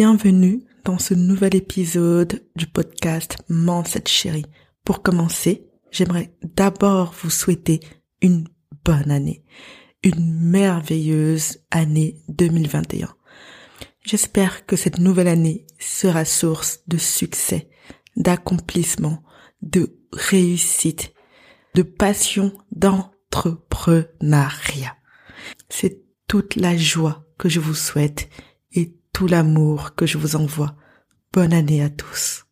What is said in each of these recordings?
bienvenue dans ce nouvel épisode du podcast Mindset Chérie. Pour commencer, j'aimerais d'abord vous souhaiter une bonne année, une merveilleuse année 2021. J'espère que cette nouvelle année sera source de succès, d'accomplissement, de réussite, de passion, d'entrepreneuriat. C'est toute la joie que je vous souhaite tout l'amour que je vous envoie. Bonne année à tous.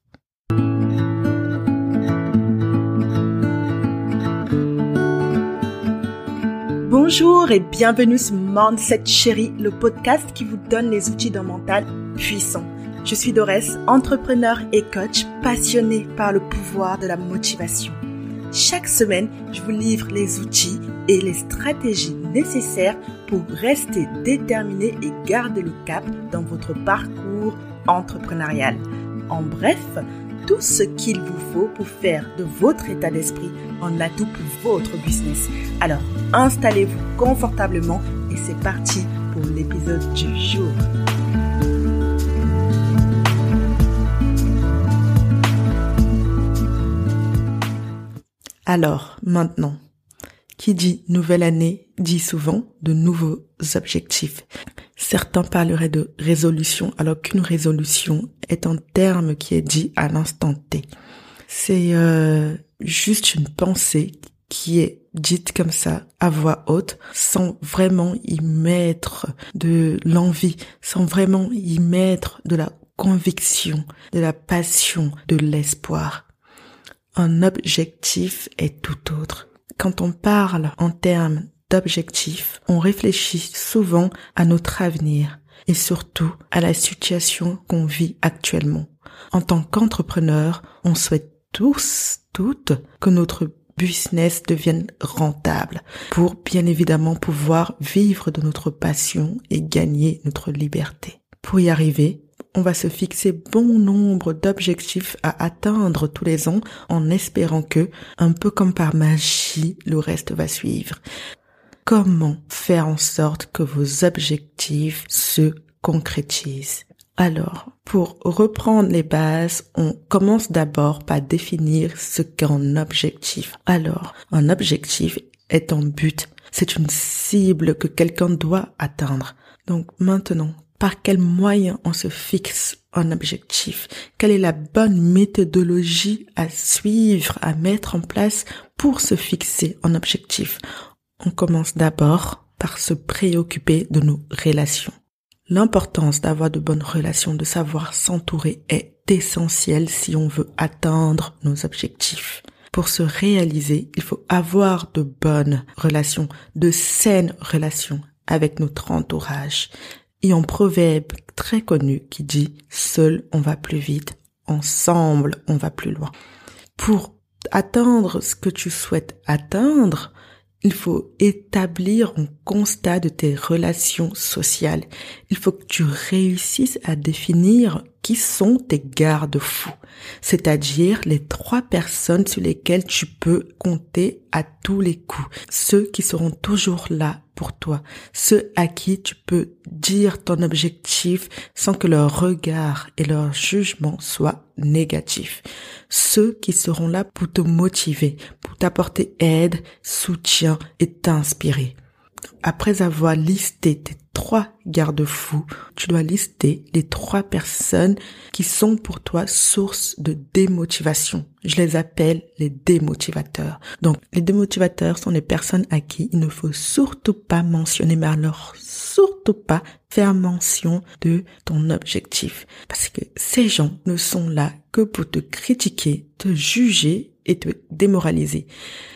Bonjour et bienvenue sur Mindset Chérie, le podcast qui vous donne les outils d'un mental puissant. Je suis Dorès, entrepreneur et coach passionné par le pouvoir de la motivation. Chaque semaine, je vous livre les outils et les stratégies nécessaires pour rester déterminé et garder le cap dans votre parcours entrepreneurial. En bref, tout ce qu'il vous faut pour faire de votre état d'esprit un atout pour votre business. Alors, installez-vous confortablement et c'est parti pour l'épisode du jour. Alors, maintenant, qui dit nouvelle année dit souvent de nouveaux objectifs. Certains parleraient de résolution alors qu'une résolution est un terme qui est dit à l'instant T. C'est euh, juste une pensée qui est dite comme ça à voix haute sans vraiment y mettre de l'envie, sans vraiment y mettre de la conviction, de la passion, de l'espoir. Un objectif est tout autre. Quand on parle en termes d'objectifs, on réfléchit souvent à notre avenir et surtout à la situation qu'on vit actuellement. En tant qu'entrepreneur, on souhaite tous, toutes, que notre business devienne rentable pour bien évidemment pouvoir vivre de notre passion et gagner notre liberté. Pour y arriver, on va se fixer bon nombre d'objectifs à atteindre tous les ans en espérant que, un peu comme par magie, le reste va suivre. Comment faire en sorte que vos objectifs se concrétisent? Alors, pour reprendre les bases, on commence d'abord par définir ce qu'est un objectif. Alors, un objectif est un but, c'est une cible que quelqu'un doit atteindre. Donc maintenant, par quel moyen on se fixe un objectif, quelle est la bonne méthodologie à suivre, à mettre en place pour se fixer un objectif. On commence d'abord par se préoccuper de nos relations. L'importance d'avoir de bonnes relations, de savoir s'entourer est essentielle si on veut atteindre nos objectifs. Pour se réaliser, il faut avoir de bonnes relations, de saines relations avec notre entourage et un proverbe très connu qui dit seul on va plus vite, ensemble on va plus loin. Pour atteindre ce que tu souhaites atteindre, il faut établir un constat de tes relations sociales. Il faut que tu réussisses à définir qui sont tes garde-fous, c'est-à-dire les trois personnes sur lesquelles tu peux compter à tous les coups, ceux qui seront toujours là pour toi, ceux à qui tu peux dire ton objectif sans que leur regard et leur jugement soient négatifs, ceux qui seront là pour te motiver, pour t'apporter aide, soutien et t'inspirer. Après avoir listé tes trois garde-fous, tu dois lister les trois personnes qui sont pour toi source de démotivation. Je les appelle les démotivateurs. Donc, les démotivateurs sont les personnes à qui il ne faut surtout pas mentionner, mais alors surtout pas faire mention de ton objectif. Parce que ces gens ne sont là que pour te critiquer, te juger et te démoraliser.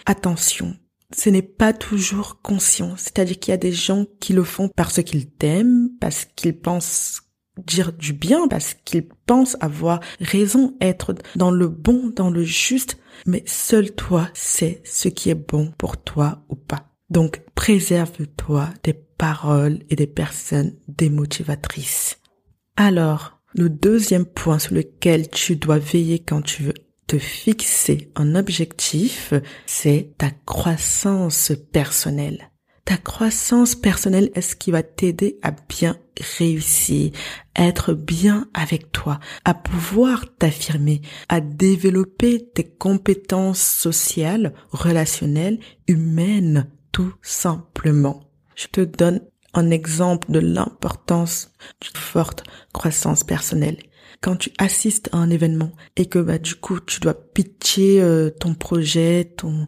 Attention, ce n'est pas toujours conscient. C'est-à-dire qu'il y a des gens qui le font parce qu'ils t'aiment, parce qu'ils pensent dire du bien, parce qu'ils pensent avoir raison, être dans le bon, dans le juste, mais seul toi sais ce qui est bon pour toi ou pas. Donc, préserve-toi des paroles et des personnes démotivatrices. Alors, le deuxième point sur lequel tu dois veiller quand tu veux te fixer un objectif, c'est ta croissance personnelle. Ta croissance personnelle est ce qui va t'aider à bien réussir, à être bien avec toi, à pouvoir t'affirmer, à développer tes compétences sociales, relationnelles, humaines, tout simplement. Je te donne un exemple de l'importance d'une forte croissance personnelle. Quand tu assistes à un événement et que bah du coup tu dois pitcher euh, ton projet, ton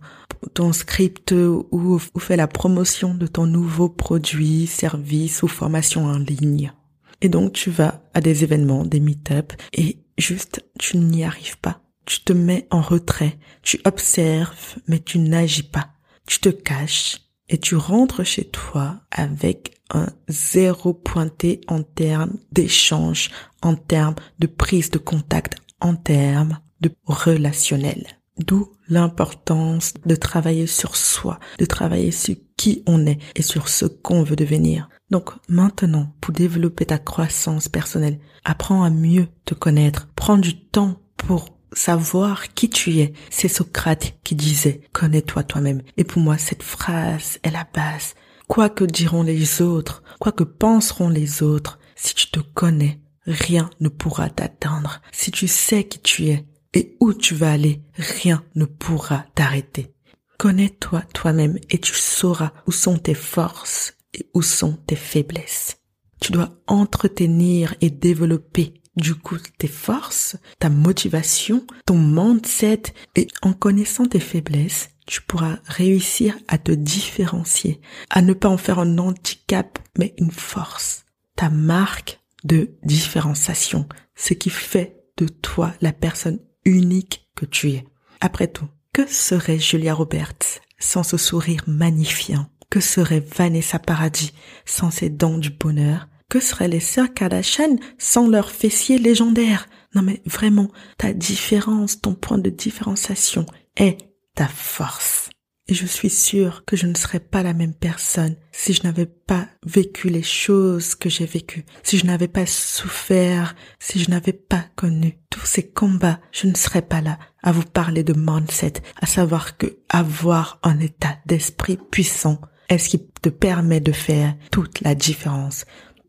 ton script ou, ou faire la promotion de ton nouveau produit, service ou formation en ligne. Et donc tu vas à des événements, des meet-up et juste tu n'y arrives pas. Tu te mets en retrait, tu observes mais tu n'agis pas. Tu te caches et tu rentres chez toi avec un zéro pointé en termes d'échange, en termes de prise de contact, en termes de relationnel. D'où l'importance de travailler sur soi, de travailler sur qui on est et sur ce qu'on veut devenir. Donc maintenant, pour développer ta croissance personnelle, apprends à mieux te connaître, prends du temps pour savoir qui tu es. C'est Socrate qui disait, connais-toi toi-même. Et pour moi, cette phrase est la base. Quoi que diront les autres, quoi que penseront les autres, si tu te connais, rien ne pourra t'atteindre. Si tu sais qui tu es et où tu vas aller, rien ne pourra t'arrêter. Connais-toi toi-même et tu sauras où sont tes forces et où sont tes faiblesses. Tu dois entretenir et développer du coup tes forces, ta motivation, ton mindset et en connaissant tes faiblesses, tu pourras réussir à te différencier, à ne pas en faire un handicap mais une force. Ta marque de différenciation, ce qui fait de toi la personne unique que tu es. Après tout, que serait Julia Roberts sans ce sourire magnifiant? Que serait Vanessa Paradis sans ses dents du bonheur? Que seraient les sœurs Kardashian sans leurs fessiers légendaires? Non mais vraiment, ta différence, ton point de différenciation est ta force. Et je suis sûre que je ne serais pas la même personne si je n'avais pas vécu les choses que j'ai vécues, si je n'avais pas souffert, si je n'avais pas connu tous ces combats, je ne serais pas là à vous parler de mindset, à savoir que avoir un état d'esprit puissant est ce qui te permet de faire toute la différence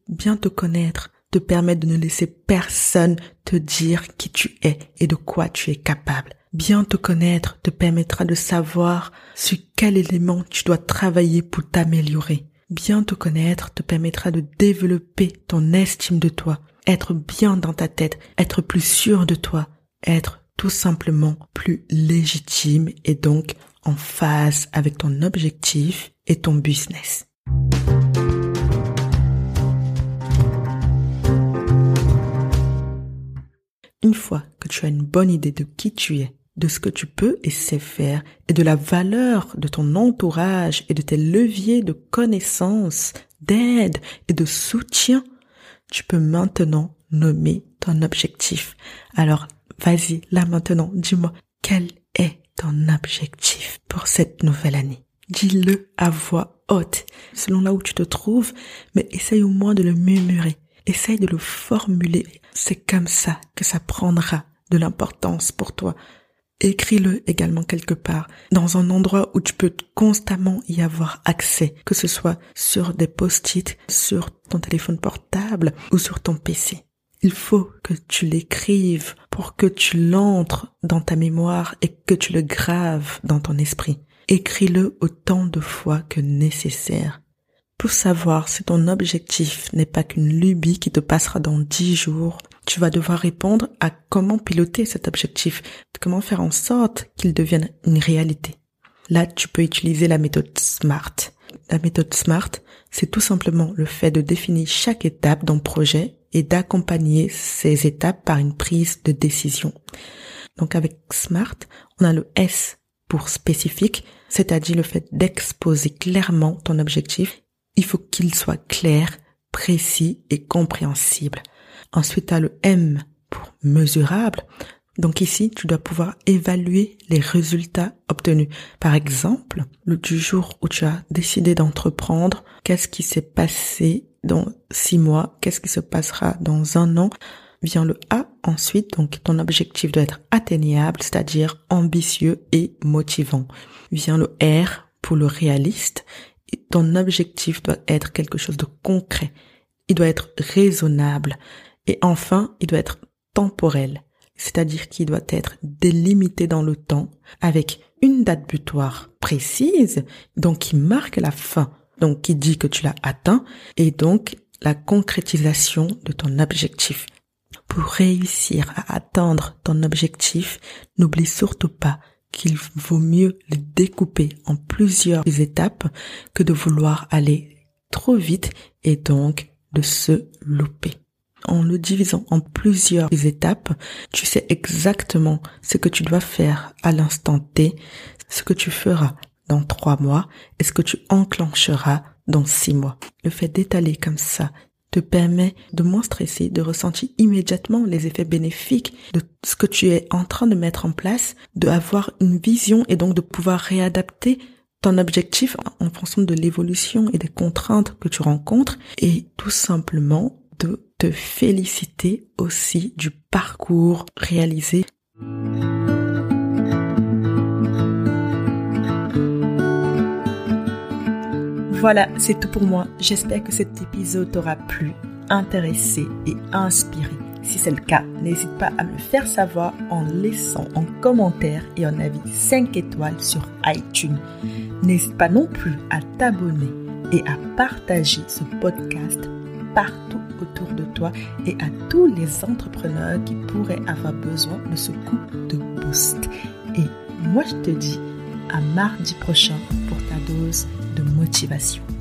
bien te connaître te permet de ne laisser personne te dire qui tu es et de quoi tu es capable. Bien te connaître te permettra de savoir sur quel élément tu dois travailler pour t'améliorer. Bien te connaître te permettra de développer ton estime de toi, être bien dans ta tête, être plus sûr de toi, être tout simplement plus légitime et donc en phase avec ton objectif et ton business. Une fois que tu as une bonne idée de qui tu es, de ce que tu peux et sais faire, et de la valeur de ton entourage et de tes leviers de connaissance, d'aide et de soutien, tu peux maintenant nommer ton objectif. Alors, vas-y, là maintenant, dis-moi, quel est ton objectif pour cette nouvelle année? Dis-le à voix haute, selon là où tu te trouves, mais essaye au moins de le murmurer. Essaye de le formuler. C'est comme ça que ça prendra de l'importance pour toi. Écris-le également quelque part, dans un endroit où tu peux constamment y avoir accès, que ce soit sur des post-it, sur ton téléphone portable ou sur ton PC. Il faut que tu l'écrives pour que tu l'entres dans ta mémoire et que tu le graves dans ton esprit. Écris-le autant de fois que nécessaire. Pour savoir si ton objectif n'est pas qu'une lubie qui te passera dans dix jours, tu vas devoir répondre à comment piloter cet objectif, comment faire en sorte qu'il devienne une réalité. Là, tu peux utiliser la méthode SMART. La méthode SMART, c'est tout simplement le fait de définir chaque étape d'un projet et d'accompagner ces étapes par une prise de décision. Donc avec SMART, on a le S pour spécifique, c'est-à-dire le fait d'exposer clairement ton objectif il faut qu'il soit clair, précis et compréhensible. Ensuite, tu as le M pour mesurable. Donc ici, tu dois pouvoir évaluer les résultats obtenus. Par exemple, le du jour où tu as décidé d'entreprendre, qu'est-ce qui s'est passé dans six mois, qu'est-ce qui se passera dans un an, vient le A ensuite, donc ton objectif doit être atteignable, c'est-à-dire ambitieux et motivant. Vient le R pour le réaliste ton objectif doit être quelque chose de concret. Il doit être raisonnable. Et enfin, il doit être temporel. C'est-à-dire qu'il doit être délimité dans le temps avec une date butoir précise, donc qui marque la fin, donc qui dit que tu l'as atteint, et donc la concrétisation de ton objectif. Pour réussir à atteindre ton objectif, n'oublie surtout pas qu'il vaut mieux le découper en plusieurs étapes que de vouloir aller trop vite et donc de se louper. En le divisant en plusieurs étapes, tu sais exactement ce que tu dois faire à l'instant T, ce que tu feras dans trois mois et ce que tu enclencheras dans six mois. Le fait d'étaler comme ça te permet de moins stresser, de ressentir immédiatement les effets bénéfiques de ce que tu es en train de mettre en place, de avoir une vision et donc de pouvoir réadapter ton objectif en fonction de l'évolution et des contraintes que tu rencontres et tout simplement de te féliciter aussi du parcours réalisé. Voilà, c'est tout pour moi. J'espère que cet épisode t'aura plu, intéressé et inspiré. Si c'est le cas, n'hésite pas à me faire savoir en laissant un commentaire et un avis 5 étoiles sur iTunes. N'hésite pas non plus à t'abonner et à partager ce podcast partout autour de toi et à tous les entrepreneurs qui pourraient avoir besoin de ce coup de boost. Et moi, je te dis à mardi prochain pour ta dose de motivation.